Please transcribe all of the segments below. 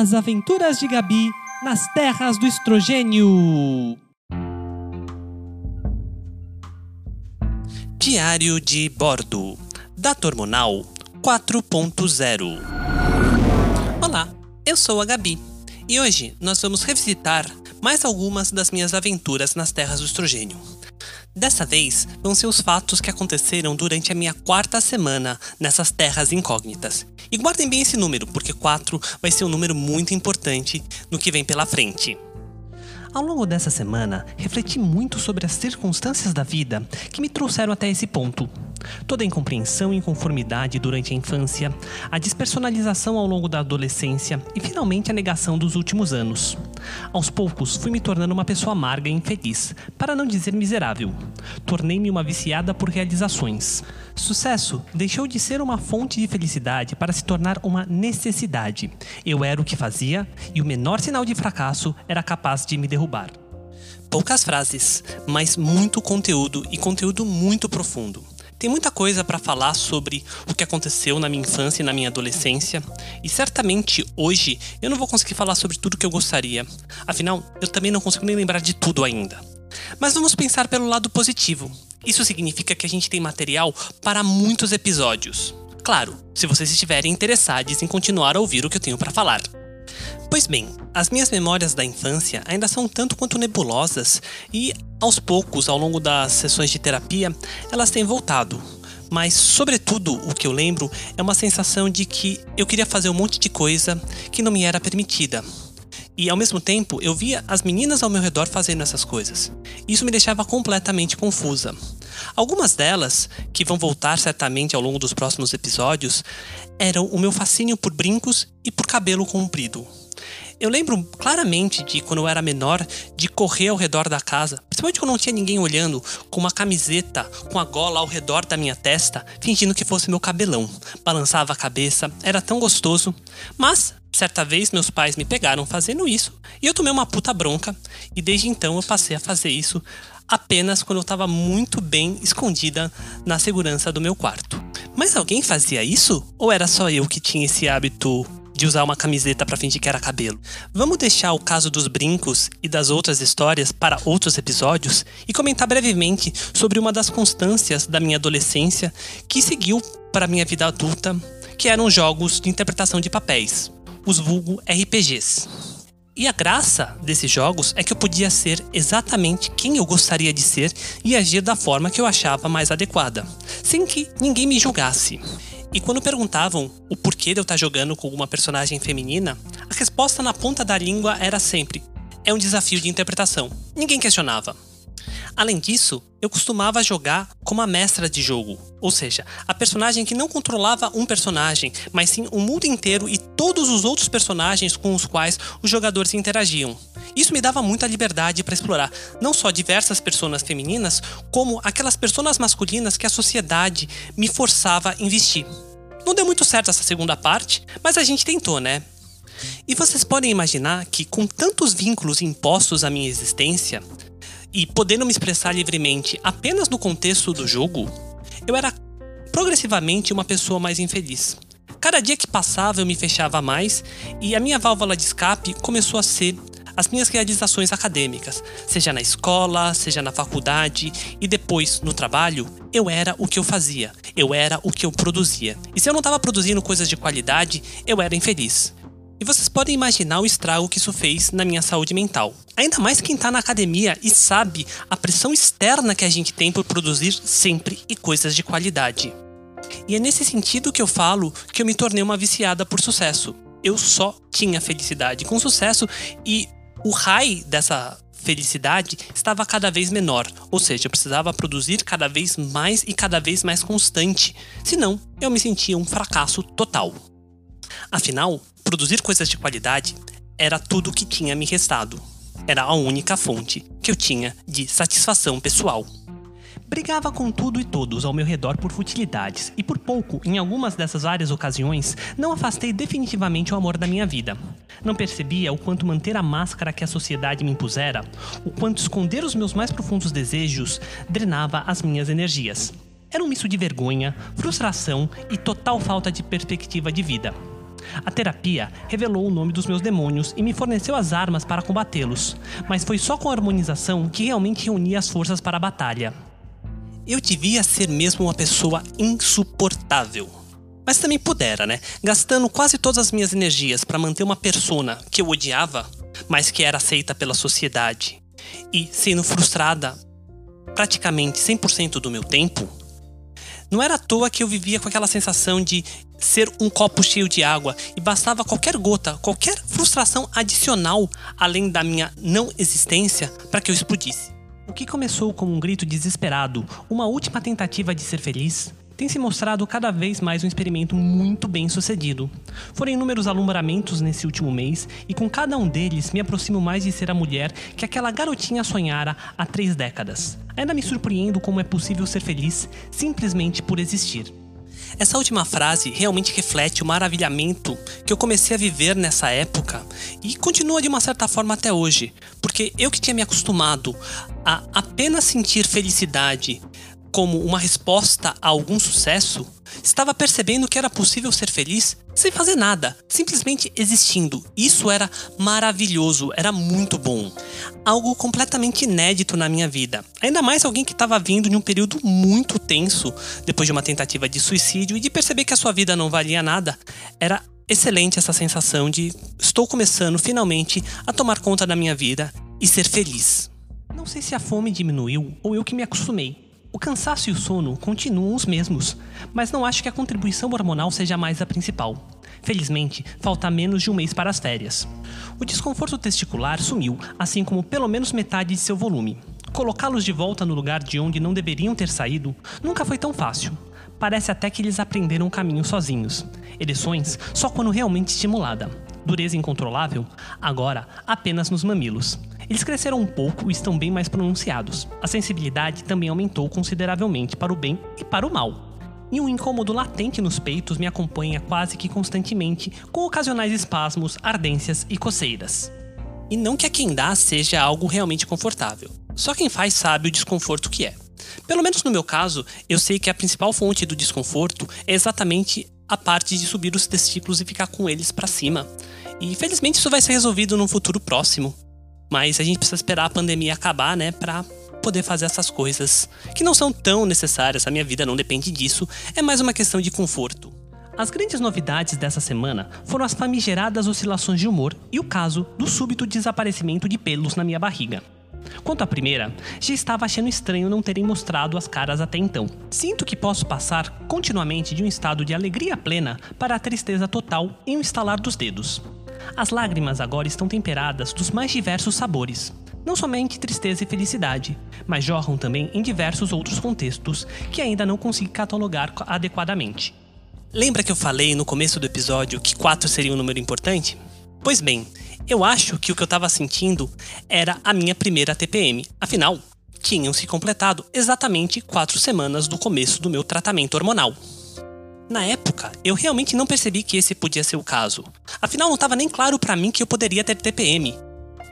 As Aventuras de Gabi nas Terras do Estrogênio. Diário de Bordo Data Hormonal 4.0 Olá, eu sou a Gabi e hoje nós vamos revisitar mais algumas das minhas aventuras nas Terras do Estrogênio. Dessa vez, vão ser os fatos que aconteceram durante a minha quarta semana nessas terras incógnitas. E guardem bem esse número, porque 4 vai ser um número muito importante no que vem pela frente. Ao longo dessa semana, refleti muito sobre as circunstâncias da vida que me trouxeram até esse ponto. Toda a incompreensão e inconformidade durante a infância, a despersonalização ao longo da adolescência e finalmente a negação dos últimos anos. Aos poucos, fui me tornando uma pessoa amarga e infeliz, para não dizer miserável. Tornei-me uma viciada por realizações. Sucesso deixou de ser uma fonte de felicidade para se tornar uma necessidade. Eu era o que fazia e o menor sinal de fracasso era capaz de me derrubar. Poucas frases, mas muito conteúdo e conteúdo muito profundo. Tem muita coisa para falar sobre o que aconteceu na minha infância e na minha adolescência, e certamente hoje eu não vou conseguir falar sobre tudo que eu gostaria. Afinal, eu também não consigo nem lembrar de tudo ainda. Mas vamos pensar pelo lado positivo. Isso significa que a gente tem material para muitos episódios. Claro, se vocês estiverem interessados em continuar a ouvir o que eu tenho para falar. Pois bem, as minhas memórias da infância ainda são tanto quanto nebulosas e, aos poucos, ao longo das sessões de terapia, elas têm voltado. Mas, sobretudo, o que eu lembro é uma sensação de que eu queria fazer um monte de coisa que não me era permitida. E ao mesmo tempo, eu via as meninas ao meu redor fazendo essas coisas. Isso me deixava completamente confusa. Algumas delas, que vão voltar certamente ao longo dos próximos episódios, eram o meu fascínio por brincos e por cabelo comprido. Eu lembro claramente de quando eu era menor, de correr ao redor da casa, principalmente quando não tinha ninguém olhando, com uma camiseta com a gola ao redor da minha testa, fingindo que fosse meu cabelão. Balançava a cabeça, era tão gostoso. Mas, certa vez, meus pais me pegaram fazendo isso e eu tomei uma puta bronca, e desde então eu passei a fazer isso apenas quando eu estava muito bem escondida na segurança do meu quarto. Mas alguém fazia isso? Ou era só eu que tinha esse hábito de usar uma camiseta para fingir que era cabelo. Vamos deixar o caso dos brincos e das outras histórias para outros episódios e comentar brevemente sobre uma das constâncias da minha adolescência que seguiu para minha vida adulta, que eram jogos de interpretação de papéis, os vulgo RPGs. E a graça desses jogos é que eu podia ser exatamente quem eu gostaria de ser e agir da forma que eu achava mais adequada, sem que ninguém me julgasse. E quando perguntavam o porquê de eu estar jogando com uma personagem feminina, a resposta na ponta da língua era sempre: é um desafio de interpretação. Ninguém questionava. Além disso, eu costumava jogar como a mestra de jogo, ou seja, a personagem que não controlava um personagem, mas sim o mundo inteiro e todos os outros personagens com os quais os jogadores interagiam. Isso me dava muita liberdade para explorar não só diversas personas femininas, como aquelas personas masculinas que a sociedade me forçava a investir. Não deu muito certo essa segunda parte, mas a gente tentou, né? E vocês podem imaginar que, com tantos vínculos impostos à minha existência, e podendo me expressar livremente apenas no contexto do jogo, eu era progressivamente uma pessoa mais infeliz. Cada dia que passava eu me fechava mais e a minha válvula de escape começou a ser as minhas realizações acadêmicas, seja na escola, seja na faculdade e depois no trabalho, eu era o que eu fazia, eu era o que eu produzia. E se eu não estava produzindo coisas de qualidade, eu era infeliz. E vocês podem imaginar o estrago que isso fez na minha saúde mental. Ainda mais quem está na academia e sabe a pressão externa que a gente tem por produzir sempre e coisas de qualidade. E é nesse sentido que eu falo que eu me tornei uma viciada por sucesso. Eu só tinha felicidade com sucesso e o high dessa felicidade estava cada vez menor, ou seja, eu precisava produzir cada vez mais e cada vez mais constante, senão eu me sentia um fracasso total. Afinal, produzir coisas de qualidade era tudo o que tinha me restado. Era a única fonte que eu tinha de satisfação pessoal. Brigava com tudo e todos ao meu redor por futilidades, e por pouco, em algumas dessas várias ocasiões, não afastei definitivamente o amor da minha vida. Não percebia o quanto manter a máscara que a sociedade me impusera, o quanto esconder os meus mais profundos desejos, drenava as minhas energias. Era um misto de vergonha, frustração e total falta de perspectiva de vida. A terapia revelou o nome dos meus demônios e me forneceu as armas para combatê-los, mas foi só com a harmonização que realmente reunia as forças para a batalha. Eu devia ser mesmo uma pessoa insuportável. Mas também pudera, né? Gastando quase todas as minhas energias para manter uma persona que eu odiava, mas que era aceita pela sociedade, e sendo frustrada praticamente 100% do meu tempo, não era à toa que eu vivia com aquela sensação de ser um copo cheio de água e bastava qualquer gota, qualquer frustração adicional além da minha não existência para que eu explodisse. O que começou como um grito desesperado, uma última tentativa de ser feliz, tem se mostrado cada vez mais um experimento muito bem sucedido. Foram inúmeros alumbramentos nesse último mês e com cada um deles me aproximo mais de ser a mulher que aquela garotinha sonhara há três décadas. Ainda me surpreendo como é possível ser feliz simplesmente por existir. Essa última frase realmente reflete o maravilhamento que eu comecei a viver nessa época e continua de uma certa forma até hoje, porque eu que tinha me acostumado a apenas sentir felicidade como uma resposta a algum sucesso, estava percebendo que era possível ser feliz sem fazer nada, simplesmente existindo. Isso era maravilhoso, era muito bom. Algo completamente inédito na minha vida. Ainda mais alguém que estava vindo de um período muito tenso, depois de uma tentativa de suicídio e de perceber que a sua vida não valia nada. Era excelente essa sensação de estou começando finalmente a tomar conta da minha vida e ser feliz. Não sei se a fome diminuiu ou eu que me acostumei. O cansaço e o sono continuam os mesmos, mas não acho que a contribuição hormonal seja mais a principal. Felizmente, falta menos de um mês para as férias. O desconforto testicular sumiu, assim como pelo menos metade de seu volume. Colocá-los de volta no lugar de onde não deveriam ter saído nunca foi tão fácil. Parece até que eles aprenderam o caminho sozinhos. Ereções só quando realmente estimulada. Dureza incontrolável? Agora apenas nos mamilos. Eles cresceram um pouco e estão bem mais pronunciados. A sensibilidade também aumentou consideravelmente para o bem e para o mal. E um incômodo latente nos peitos me acompanha quase que constantemente, com ocasionais espasmos, ardências e coceiras. E não que a quem dá seja algo realmente confortável. Só quem faz sabe o desconforto que é. Pelo menos no meu caso, eu sei que a principal fonte do desconforto é exatamente a parte de subir os testículos e ficar com eles para cima. E felizmente isso vai ser resolvido num futuro próximo. Mas a gente precisa esperar a pandemia acabar, né, para poder fazer essas coisas que não são tão necessárias. A minha vida não depende disso, é mais uma questão de conforto. As grandes novidades dessa semana foram as famigeradas oscilações de humor e o caso do súbito desaparecimento de pelos na minha barriga. Quanto à primeira, já estava achando estranho não terem mostrado as caras até então. Sinto que posso passar continuamente de um estado de alegria plena para a tristeza total em um estalar dos dedos. As lágrimas agora estão temperadas dos mais diversos sabores. Não somente tristeza e felicidade, mas jorram também em diversos outros contextos que ainda não consigo catalogar adequadamente. Lembra que eu falei no começo do episódio que 4 seria um número importante? Pois bem, eu acho que o que eu estava sentindo era a minha primeira TPM. Afinal, tinham se completado exatamente 4 semanas do começo do meu tratamento hormonal. Na época, eu realmente não percebi que esse podia ser o caso. Afinal, não estava nem claro para mim que eu poderia ter TPM,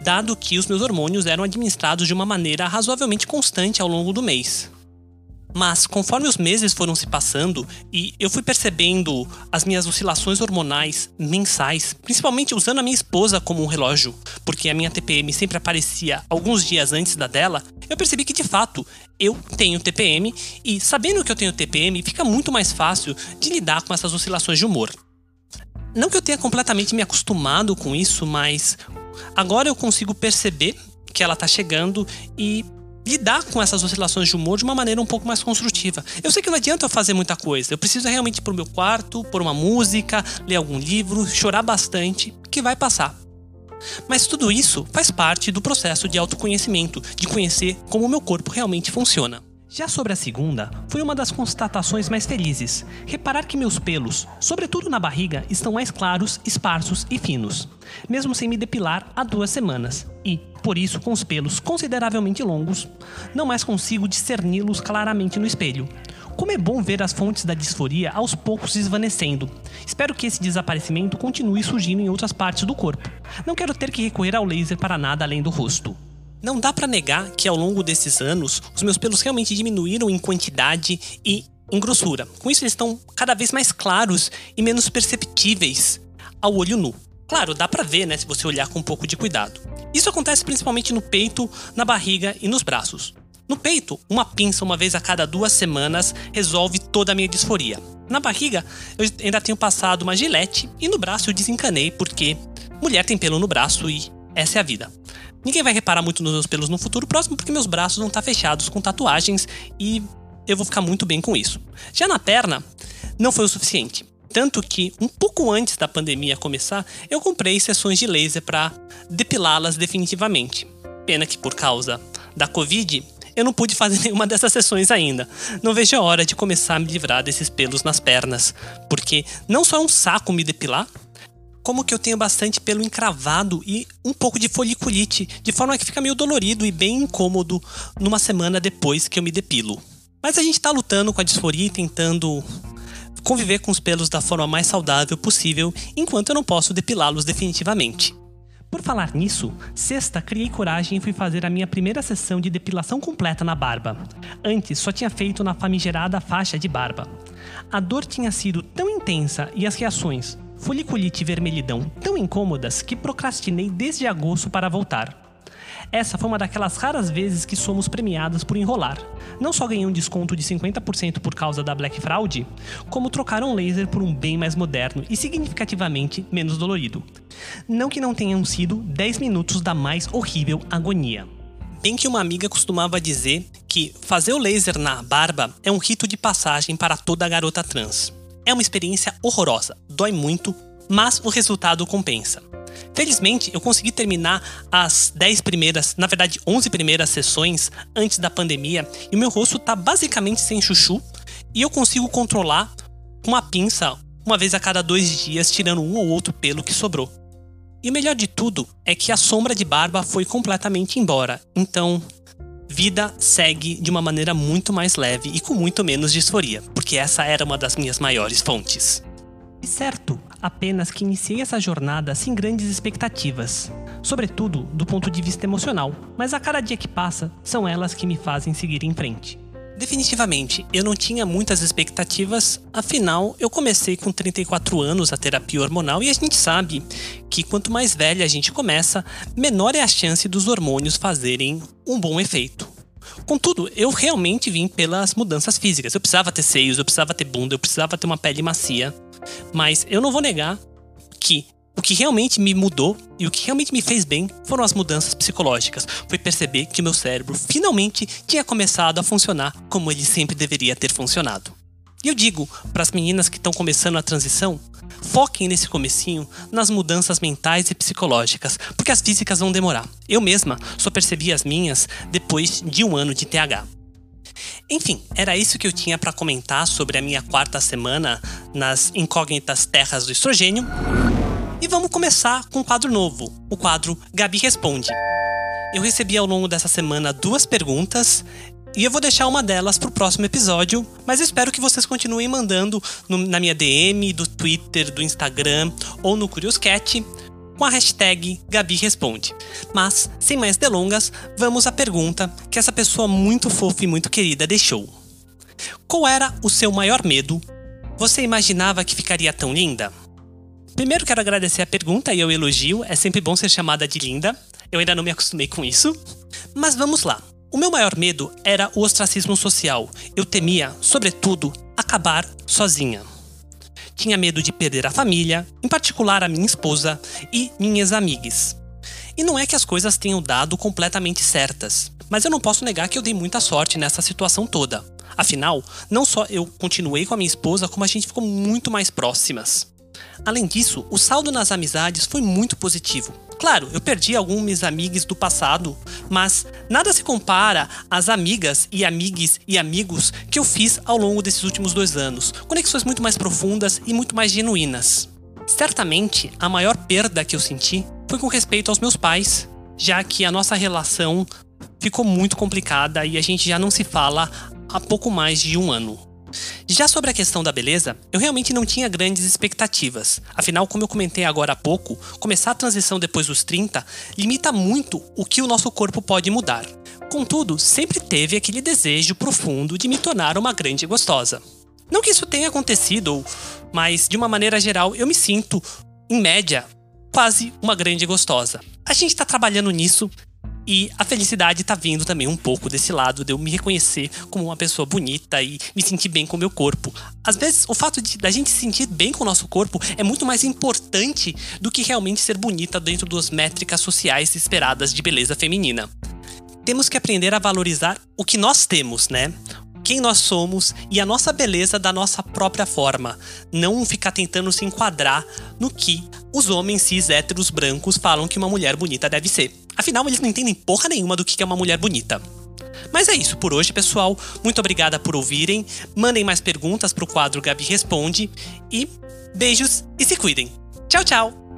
dado que os meus hormônios eram administrados de uma maneira razoavelmente constante ao longo do mês. Mas conforme os meses foram se passando e eu fui percebendo as minhas oscilações hormonais mensais, principalmente usando a minha esposa como um relógio, porque a minha TPM sempre aparecia alguns dias antes da dela, eu percebi que de fato eu tenho TPM e sabendo que eu tenho TPM fica muito mais fácil de lidar com essas oscilações de humor. Não que eu tenha completamente me acostumado com isso, mas agora eu consigo perceber que ela tá chegando e lidar com essas oscilações de humor de uma maneira um pouco mais construtiva. Eu sei que não adianta eu fazer muita coisa, eu preciso realmente ir pro meu quarto, pôr uma música, ler algum livro, chorar bastante, que vai passar. Mas tudo isso faz parte do processo de autoconhecimento, de conhecer como o meu corpo realmente funciona. Já sobre a segunda, foi uma das constatações mais felizes. Reparar que meus pelos, sobretudo na barriga, estão mais claros, esparsos e finos, mesmo sem me depilar há duas semanas. E, por isso, com os pelos consideravelmente longos, não mais consigo discerni-los claramente no espelho. Como é bom ver as fontes da disforia aos poucos esvanecendo. Espero que esse desaparecimento continue surgindo em outras partes do corpo. Não quero ter que recorrer ao laser para nada além do rosto. Não dá para negar que ao longo desses anos os meus pelos realmente diminuíram em quantidade e em grossura. Com isso eles estão cada vez mais claros e menos perceptíveis ao olho nu. Claro, dá pra ver, né, se você olhar com um pouco de cuidado. Isso acontece principalmente no peito, na barriga e nos braços. No peito, uma pinça uma vez a cada duas semanas resolve toda a minha disforia. Na barriga, eu ainda tenho passado uma gilete e no braço eu desencanei porque mulher tem pelo no braço e essa é a vida. Ninguém vai reparar muito nos meus pelos no futuro próximo porque meus braços vão estar fechados com tatuagens e eu vou ficar muito bem com isso. Já na perna, não foi o suficiente. Tanto que, um pouco antes da pandemia começar, eu comprei sessões de laser para depilá-las definitivamente. Pena que por causa da Covid, eu não pude fazer nenhuma dessas sessões ainda. Não vejo a hora de começar a me livrar desses pelos nas pernas, porque não só é um saco me depilar, como que eu tenho bastante pelo encravado e um pouco de foliculite, de forma que fica meio dolorido e bem incômodo numa semana depois que eu me depilo. Mas a gente tá lutando com a disforia e tentando conviver com os pelos da forma mais saudável possível, enquanto eu não posso depilá-los definitivamente. Por falar nisso, sexta criei coragem e fui fazer a minha primeira sessão de depilação completa na barba. Antes só tinha feito na famigerada faixa de barba. A dor tinha sido tão intensa e as reações, foliculite e vermelhidão, tão incômodas que procrastinei desde agosto para voltar. Essa foi uma daquelas raras vezes que somos premiadas por enrolar. Não só ganhei um desconto de 50% por causa da Black Fraud, como trocaram um laser por um bem mais moderno e significativamente menos dolorido. Não que não tenham sido 10 minutos da mais horrível agonia. Bem que uma amiga costumava dizer que fazer o laser na barba é um rito de passagem para toda garota trans. É uma experiência horrorosa, dói muito, mas o resultado compensa. Felizmente, eu consegui terminar as 10 primeiras, na verdade 11 primeiras sessões antes da pandemia e o meu rosto tá basicamente sem chuchu e eu consigo controlar com uma pinça uma vez a cada dois dias, tirando um ou outro pelo que sobrou. E o melhor de tudo é que a sombra de barba foi completamente embora, então vida segue de uma maneira muito mais leve e com muito menos disforia, porque essa era uma das minhas maiores fontes. E certo, apenas que iniciei essa jornada sem grandes expectativas, sobretudo do ponto de vista emocional, mas a cada dia que passa, são elas que me fazem seguir em frente. Definitivamente, eu não tinha muitas expectativas, afinal, eu comecei com 34 anos a terapia hormonal e a gente sabe que quanto mais velha a gente começa, menor é a chance dos hormônios fazerem um bom efeito. Contudo, eu realmente vim pelas mudanças físicas. Eu precisava ter seios, eu precisava ter bunda, eu precisava ter uma pele macia. Mas eu não vou negar que o que realmente me mudou e o que realmente me fez bem foram as mudanças psicológicas. Foi perceber que meu cérebro finalmente tinha começado a funcionar como ele sempre deveria ter funcionado. E eu digo para as meninas que estão começando a transição, foquem nesse comecinho nas mudanças mentais e psicológicas, porque as físicas vão demorar. Eu mesma só percebi as minhas depois de um ano de TH. Enfim, era isso que eu tinha para comentar sobre a minha quarta semana nas incógnitas terras do estrogênio. E vamos começar com um quadro novo, o quadro Gabi Responde. Eu recebi ao longo dessa semana duas perguntas e eu vou deixar uma delas pro próximo episódio, mas eu espero que vocês continuem mandando no, na minha DM, do Twitter, do Instagram ou no Curioscat com a hashtag Gabi Responde. Mas, sem mais delongas, vamos à pergunta que essa pessoa muito fofa e muito querida deixou. Qual era o seu maior medo? Você imaginava que ficaria tão linda? Primeiro quero agradecer a pergunta e o elogio, é sempre bom ser chamada de linda. Eu ainda não me acostumei com isso. Mas vamos lá. O meu maior medo era o ostracismo social. Eu temia, sobretudo, acabar sozinha. Tinha medo de perder a família, em particular a minha esposa e minhas amigas. E não é que as coisas tenham dado completamente certas, mas eu não posso negar que eu dei muita sorte nessa situação toda. Afinal, não só eu continuei com a minha esposa, como a gente ficou muito mais próximas. Além disso, o saldo nas amizades foi muito positivo. Claro, eu perdi alguns amigos do passado, mas nada se compara às amigas e amigues e amigos que eu fiz ao longo desses últimos dois anos. Conexões muito mais profundas e muito mais genuínas. Certamente, a maior perda que eu senti foi com respeito aos meus pais, já que a nossa relação ficou muito complicada e a gente já não se fala há pouco mais de um ano. Já sobre a questão da beleza, eu realmente não tinha grandes expectativas. Afinal, como eu comentei agora há pouco, começar a transição depois dos 30 limita muito o que o nosso corpo pode mudar. Contudo, sempre teve aquele desejo profundo de me tornar uma grande gostosa. Não que isso tenha acontecido, mas de uma maneira geral eu me sinto em média, quase uma grande gostosa. A gente tá trabalhando nisso e a felicidade tá vindo também um pouco desse lado de eu me reconhecer como uma pessoa bonita e me sentir bem com o meu corpo. Às vezes, o fato de da gente se sentir bem com o nosso corpo é muito mais importante do que realmente ser bonita dentro das métricas sociais esperadas de beleza feminina. Temos que aprender a valorizar o que nós temos, né? quem nós somos e a nossa beleza da nossa própria forma. Não ficar tentando se enquadrar no que os homens cis héteros brancos falam que uma mulher bonita deve ser. Afinal, eles não entendem porra nenhuma do que é uma mulher bonita. Mas é isso por hoje, pessoal. Muito obrigada por ouvirem. Mandem mais perguntas pro quadro Gabi Responde. E beijos e se cuidem. Tchau, tchau!